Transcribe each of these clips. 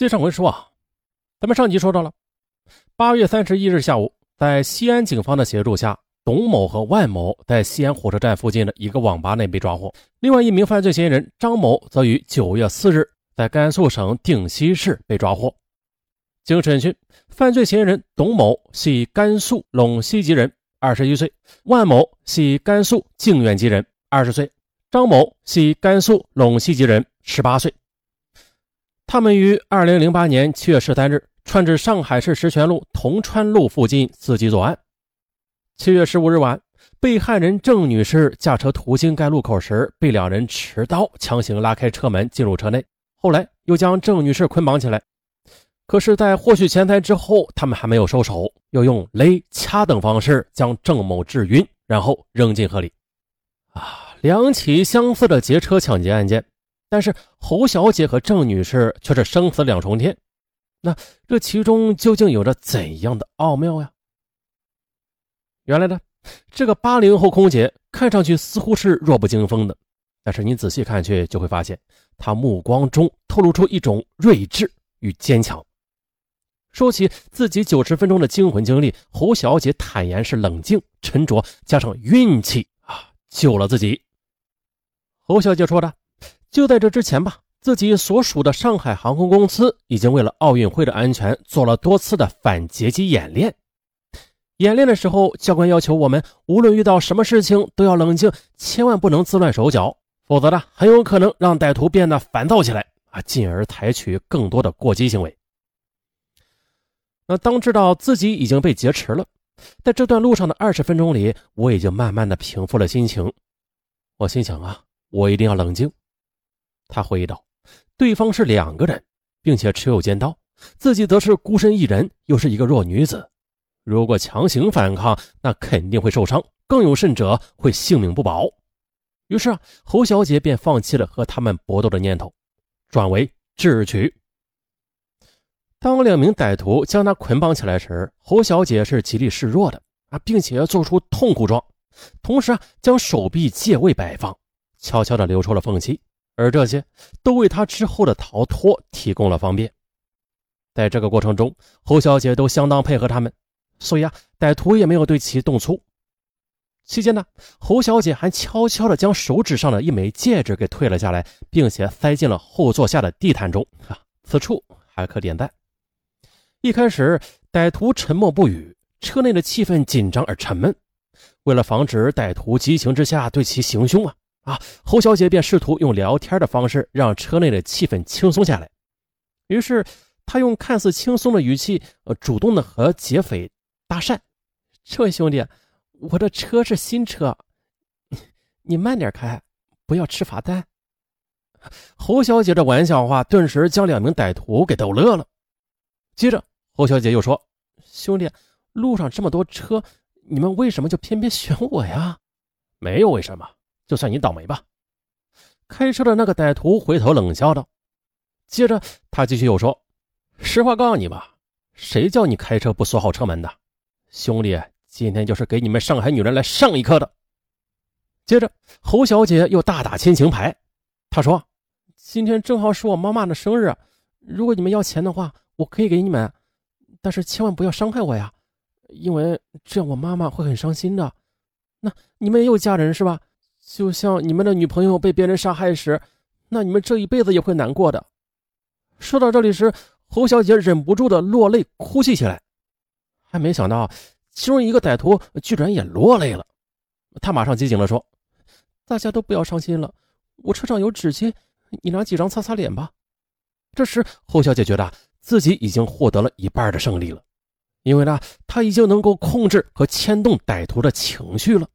接上回说啊，咱们上集说到了，八月三十一日下午，在西安警方的协助下，董某和万某在西安火车站附近的一个网吧内被抓获。另外一名犯罪嫌疑人张某则于九月四日在甘肃省定西市被抓获。经审讯，犯罪嫌疑人董某系甘肃陇西籍人，二十一岁；万某系甘肃靖远籍人，二十岁；张某系甘肃陇西籍人，十八岁。他们于二零零八年七月十三日窜至上海市石泉路铜川路附近伺机作案。七月十五日晚，被害人郑女士驾车途经该路口时，被两人持刀强行拉开车门进入车内，后来又将郑女士捆绑起来。可是，在获取钱财之后，他们还没有收手，又用勒、掐等方式将郑某致晕，然后扔进河里。啊，两起相似的劫车抢劫案件。但是侯小姐和郑女士却是生死两重天，那这其中究竟有着怎样的奥妙呀？原来呢，这个八零后空姐看上去似乎是弱不禁风的，但是你仔细看去就会发现，她目光中透露出一种睿智与坚强。说起自己九十分钟的惊魂经历，侯小姐坦言是冷静、沉着，加上运气啊，救了自己。侯小姐说的。就在这之前吧，自己所属的上海航空公司已经为了奥运会的安全做了多次的反劫机演练。演练的时候，教官要求我们无论遇到什么事情都要冷静，千万不能自乱手脚，否则呢，很有可能让歹徒变得烦躁起来啊，进而采取更多的过激行为。那当知道自己已经被劫持了，在这段路上的二十分钟里，我已经慢慢的平复了心情。我心想啊，我一定要冷静。他回忆道：“对方是两个人，并且持有尖刀，自己则是孤身一人，又是一个弱女子。如果强行反抗，那肯定会受伤，更有甚者会性命不保。”于是啊，侯小姐便放弃了和他们搏斗的念头，转为智取。当两名歹徒将她捆绑起来时，侯小姐是极力示弱的啊，并且做出痛苦状，同时啊，将手臂借位摆放，悄悄地留出了缝隙。而这些都为他之后的逃脱提供了方便。在这个过程中，侯小姐都相当配合他们，所以啊，歹徒也没有对其动粗。期间呢，侯小姐还悄悄地将手指上的一枚戒指给退了下来，并且塞进了后座下的地毯中。啊，此处还可点赞。一开始，歹徒沉默不语，车内的气氛紧张而沉闷。为了防止歹徒激情之下对其行凶啊。啊，侯小姐便试图用聊天的方式让车内的气氛轻松下来。于是，她用看似轻松的语气，呃，主动的和劫匪搭讪：“这位兄弟，我的车是新车，你慢点开，不要吃罚单。”侯小姐的玩笑话顿时将两名歹徒给逗乐了。接着，侯小姐又说：“兄弟，路上这么多车，你们为什么就偏偏选我呀？”“没有为什么。”就算你倒霉吧！开车的那个歹徒回头冷笑道。接着他继续又说：“实话告诉你吧，谁叫你开车不锁好车门的？兄弟，今天就是给你们上海女人来上一课的。”接着侯小姐又大打亲情牌，她说：“今天正好是我妈妈的生日，如果你们要钱的话，我可以给你们，但是千万不要伤害我呀，因为这样我妈妈会很伤心的。那你们也有家人是吧？”就像你们的女朋友被别人杀害时，那你们这一辈子也会难过的。说到这里时，侯小姐忍不住的落泪哭泣起来。还没想到，其中一个歹徒居然也落泪了。他马上机警的说：“大家都不要伤心了，我车上有纸巾，你拿几张擦擦脸吧。”这时，侯小姐觉得自己已经获得了一半的胜利了，因为呢，她已经能够控制和牵动歹徒的情绪了。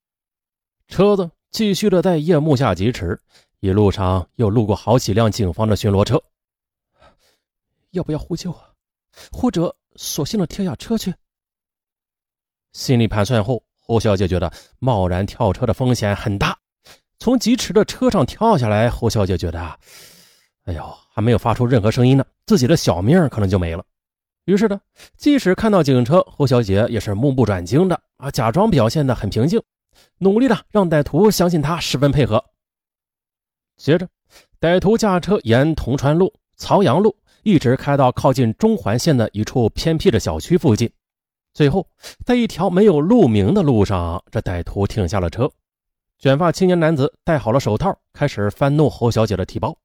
车子。继续的在夜幕下疾驰，一路上又路过好几辆警方的巡逻车。要不要呼救啊？或者索性的跳下车去？心里盘算后，侯小姐觉得贸然跳车的风险很大。从疾驰的车上跳下来，侯小姐觉得啊，哎呦，还没有发出任何声音呢，自己的小命可能就没了。于是呢，即使看到警车，侯小姐也是目不转睛的啊，假装表现的很平静。努力的让歹徒相信他十分配合。接着，歹徒驾车沿铜川路、曹阳路一直开到靠近中环线的一处偏僻的小区附近。最后，在一条没有路名的路上，这歹徒停下了车。卷发青年男子戴好了手套，开始翻弄侯小姐的提包。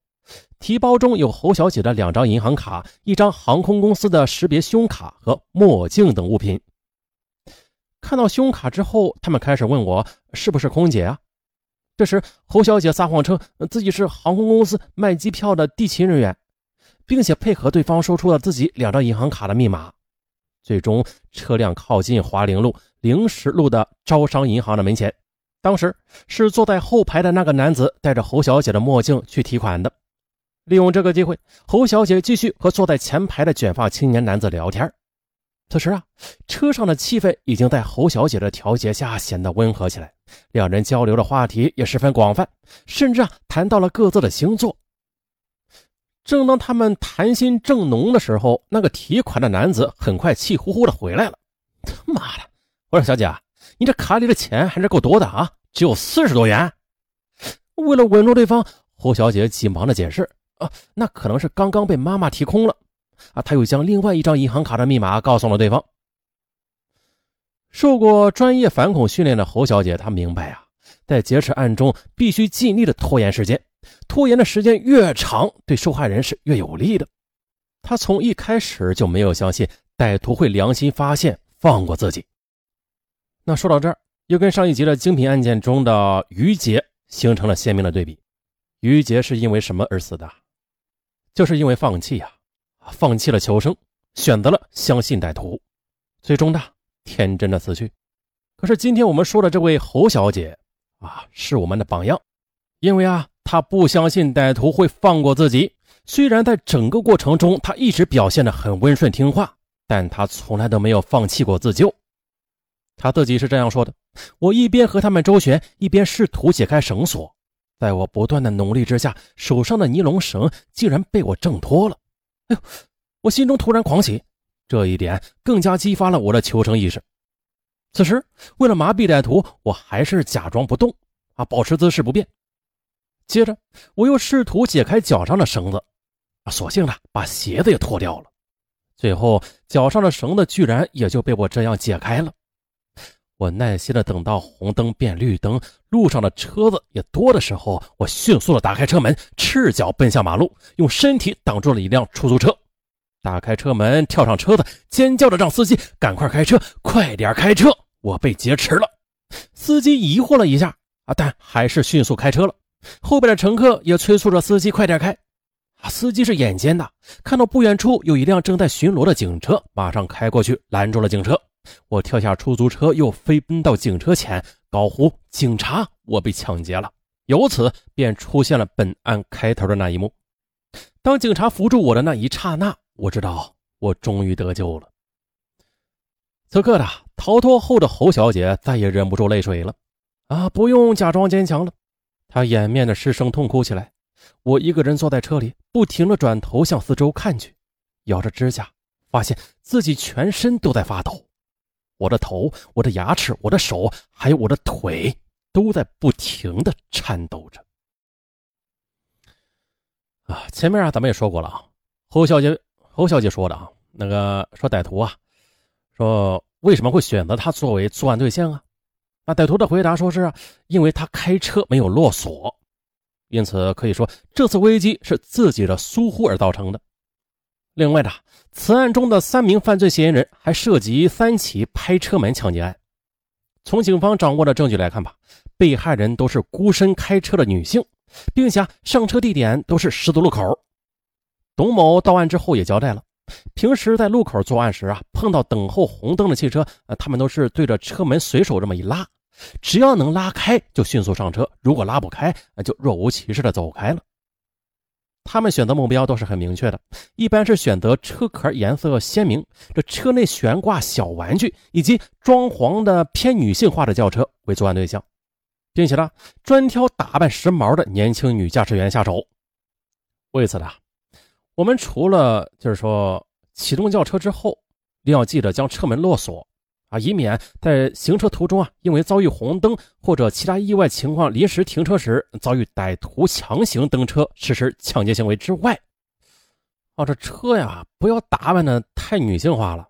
提包中有侯小姐的两张银行卡、一张航空公司的识别胸卡和墨镜等物品。看到胸卡之后，他们开始问我是不是空姐啊？这时，侯小姐撒谎称自己是航空公司卖机票的地勤人员，并且配合对方说出了自己两张银行卡的密码。最终，车辆靠近华陵路灵石路的招商银行的门前。当时是坐在后排的那个男子戴着侯小姐的墨镜去提款的。利用这个机会，侯小姐继续和坐在前排的卷发青年男子聊天。此时啊，车上的气氛已经在侯小姐的调节下显得温和起来，两人交流的话题也十分广泛，甚至啊谈到了各自的星座。正当他们谈心正浓的时候，那个提款的男子很快气呼呼的回来了。他妈的！我说小姐，你这卡里的钱还是够多的啊，只有四十多元。为了稳住对方，侯小姐急忙的解释：“啊，那可能是刚刚被妈妈提空了。”啊，他又将另外一张银行卡的密码告诉了对方。受过专业反恐训练的侯小姐，她明白啊，在劫持案中必须尽力的拖延时间。拖延的时间越长，对受害人是越有利的。他从一开始就没有相信歹徒会良心发现放过自己。那说到这儿，又跟上一集的精品案件中的于杰形成了鲜明的对比。于杰是因为什么而死的？就是因为放弃呀，放弃了求生，选择了相信歹徒，最终呢天真的死去。可是今天我们说的这位侯小姐啊，是我们的榜样，因为啊。他不相信歹徒会放过自己，虽然在整个过程中他一直表现的很温顺听话，但他从来都没有放弃过自救。他自己是这样说的：“我一边和他们周旋，一边试图解开绳索，在我不断的努力之下，手上的尼龙绳竟然被我挣脱了。哎呦！我心中突然狂喜，这一点更加激发了我的求生意识。此时，为了麻痹歹徒，我还是假装不动，啊，保持姿势不变。”接着，我又试图解开脚上的绳子，啊，索性呢，把鞋子也脱掉了。最后，脚上的绳子居然也就被我这样解开了。我耐心的等到红灯变绿灯，路上的车子也多的时候，我迅速的打开车门，赤脚奔向马路，用身体挡住了一辆出租车。打开车门，跳上车子，尖叫着让司机赶快开车，快点开车，我被劫持了。司机疑惑了一下，啊，但还是迅速开车了。后边的乘客也催促着司机快点开，啊！司机是眼尖的，看到不远处有一辆正在巡逻的警车，马上开过去拦住了警车。我跳下出租车，又飞奔到警车前，高呼：“警察，我被抢劫了！”由此便出现了本案开头的那一幕。当警察扶住我的那一刹那，我知道我终于得救了。此刻的逃脱后的侯小姐再也忍不住泪水了，啊！不用假装坚强了。他掩面的失声痛哭起来，我一个人坐在车里，不停的转头向四周看去，咬着指甲，发现自己全身都在发抖，我的头、我的牙齿、我的手，还有我的腿，都在不停的颤抖着。啊，前面啊，咱们也说过了啊，侯小姐，侯小姐说的啊，那个说歹徒啊，说为什么会选择他作为作案对象啊？那歹徒的回答说是因为他开车没有落锁，因此可以说这次危机是自己的疏忽而造成的。另外的，此案中的三名犯罪嫌疑人还涉及三起拍车门抢劫案。从警方掌握的证据来看吧，被害人都是孤身开车的女性，并且上车地点都是十字路口。董某到案之后也交代了。平时在路口作案时啊，碰到等候红灯的汽车，呃，他们都是对着车门随手这么一拉，只要能拉开就迅速上车，如果拉不开，那就若无其事的走开了。他们选择目标都是很明确的，一般是选择车壳颜色鲜明、这车内悬挂小玩具以及装潢的偏女性化的轿车为作案对象，并且呢，专挑打扮时髦的年轻女驾驶员下手。为此呢。我们除了就是说启动轿车之后，一定要记得将车门落锁啊，以免在行车途中啊，因为遭遇红灯或者其他意外情况临时停车时遭遇歹徒强行登车实施抢劫行为之外，哦，这车呀，不要打扮的太女性化了，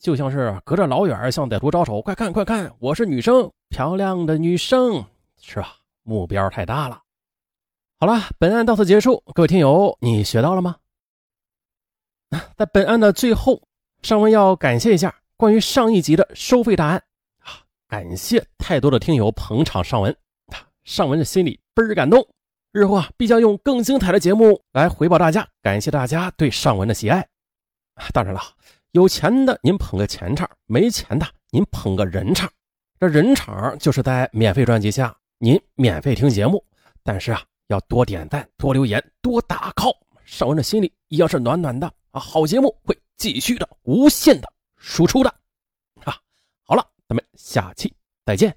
就像是隔着老远向歹徒招手，快看快看，我是女生，漂亮的女生，是吧？目标太大了。好了，本案到此结束，各位听友，你学到了吗？在本案的最后，尚文要感谢一下关于上一集的收费答案啊，感谢太多的听友捧场尚文，尚文的心里倍儿感动。日后啊，必将用更精彩的节目来回报大家，感谢大家对尚文的喜爱。当然了，有钱的您捧个钱场，没钱的您捧个人场。这人场就是在免费专辑下您免费听节目，但是啊，要多点赞、多留言、多打 call，尚文的心里一样是暖暖的啊。好节目会继续的无限的输出的啊。好了，咱们下期再见。